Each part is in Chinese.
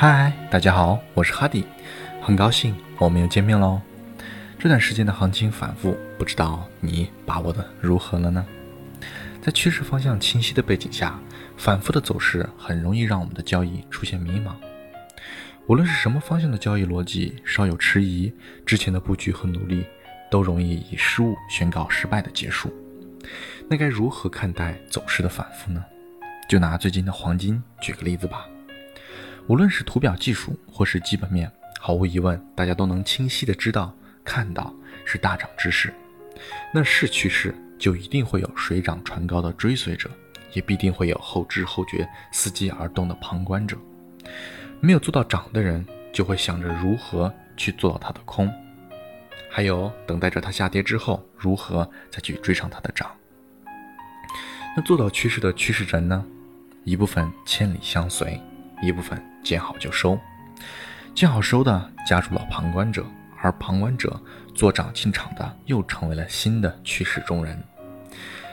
嗨，大家好，我是哈迪，很高兴我们又见面喽。这段时间的行情反复，不知道你把握的如何了呢？在趋势方向清晰的背景下，反复的走势很容易让我们的交易出现迷茫。无论是什么方向的交易逻辑稍有迟疑，之前的布局和努力都容易以失误宣告失败的结束。那该如何看待走势的反复呢？就拿最近的黄金举个例子吧。无论是图表技术或是基本面，毫无疑问，大家都能清晰的知道、看到是大涨之势。那是趋势，就一定会有水涨船高的追随者，也必定会有后知后觉、伺机而动的旁观者。没有做到涨的人，就会想着如何去做到它的空，还有等待着它下跌之后，如何再去追上它的涨。那做到趋势的趋势人呢？一部分千里相随，一部分见好就收。见好收的加入了旁观者，而旁观者做涨进场的又成为了新的趋势中人。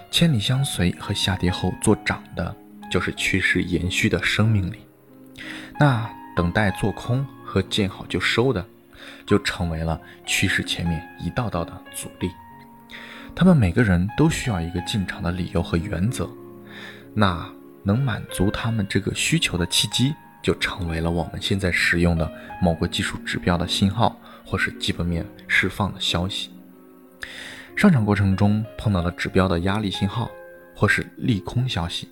千里相随和下跌后做涨的，就是趋势延续的生命力。那等待做空和见好就收的，就成为了趋势前面一道道的阻力。他们每个人都需要一个进场的理由和原则，那能满足他们这个需求的契机，就成为了我们现在使用的某个技术指标的信号，或是基本面释放的消息。上涨过程中碰到了指标的压力信号，或是利空消息。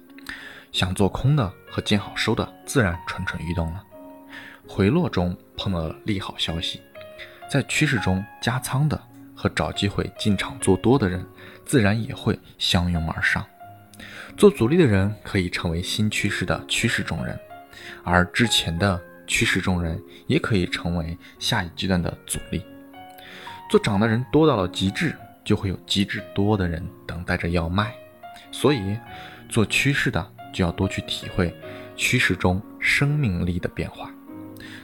想做空的和见好收的自然蠢蠢欲动了。回落中碰到了利好消息，在趋势中加仓的和找机会进场做多的人，自然也会相拥而上。做阻力的人可以成为新趋势的趋势中人，而之前的趋势中人也可以成为下一阶段的阻力。做涨的人多到了极致，就会有极致多的人等待着要卖。所以，做趋势的。就要多去体会趋势中生命力的变化，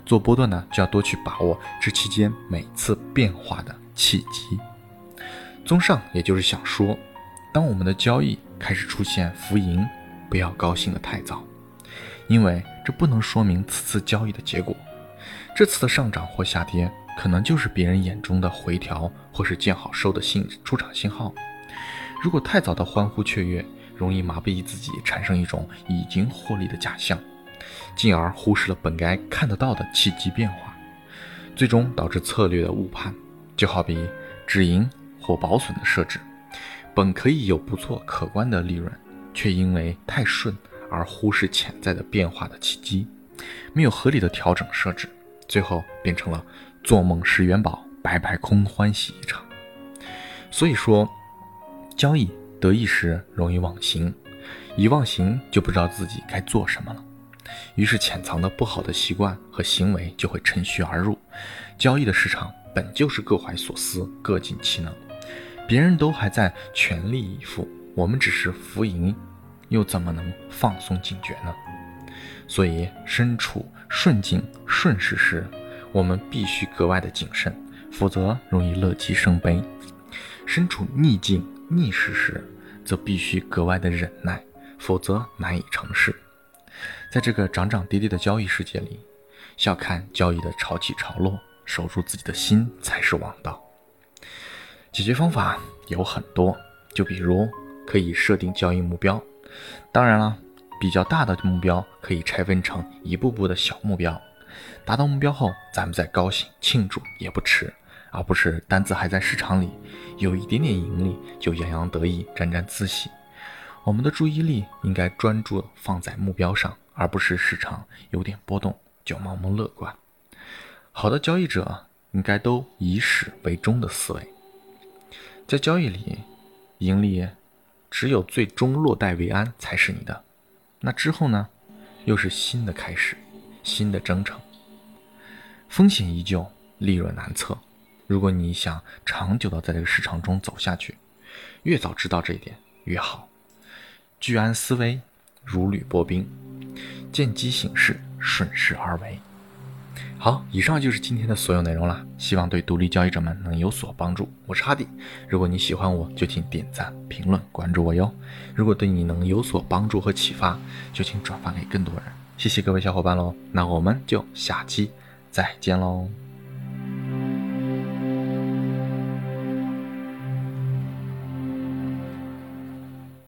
做波段呢，就要多去把握这期间每次变化的契机。综上，也就是想说，当我们的交易开始出现浮盈，不要高兴的太早，因为这不能说明此次交易的结果。这次的上涨或下跌，可能就是别人眼中的回调或是见好收的信出场信号。如果太早的欢呼雀跃，容易麻痹自己，产生一种已经获利的假象，进而忽视了本该看得到的契机变化，最终导致策略的误判。就好比止盈或保损的设置，本可以有不错可观的利润，却因为太顺而忽视潜在的变化的契机，没有合理的调整设置，最后变成了做梦十元宝，白白空欢喜一场。所以说，交易。得意时容易忘形，一忘形就不知道自己该做什么了，于是潜藏的不好的习惯和行为就会趁虚而入。交易的市场本就是各怀所思、各尽其能，别人都还在全力以赴，我们只是浮盈，又怎么能放松警觉呢？所以，身处顺境顺势时，我们必须格外的谨慎，否则容易乐极生悲；身处逆境。逆势时，则必须格外的忍耐，否则难以成事。在这个涨涨跌跌的交易世界里，笑看交易的潮起潮落，守住自己的心才是王道。解决方法有很多，就比如可以设定交易目标，当然了，比较大的目标可以拆分成一步步的小目标，达到目标后，咱们再高兴庆祝也不迟。而不是单子还在市场里，有一点点盈利就洋洋得意、沾沾自喜。我们的注意力应该专注放在目标上，而不是市场有点波动就盲目乐观。好的交易者应该都以始为终的思维，在交易里，盈利只有最终落袋为安才是你的。那之后呢，又是新的开始，新的征程。风险依旧，利润难测。如果你想长久的在这个市场中走下去，越早知道这一点越好。居安思危，如履薄冰，见机行事，顺势而为。好，以上就是今天的所有内容啦，希望对独立交易者们能有所帮助。我是哈迪，如果你喜欢我，就请点赞、评论、关注我哟。如果对你能有所帮助和启发，就请转发给更多人。谢谢各位小伙伴喽，那我们就下期再见喽。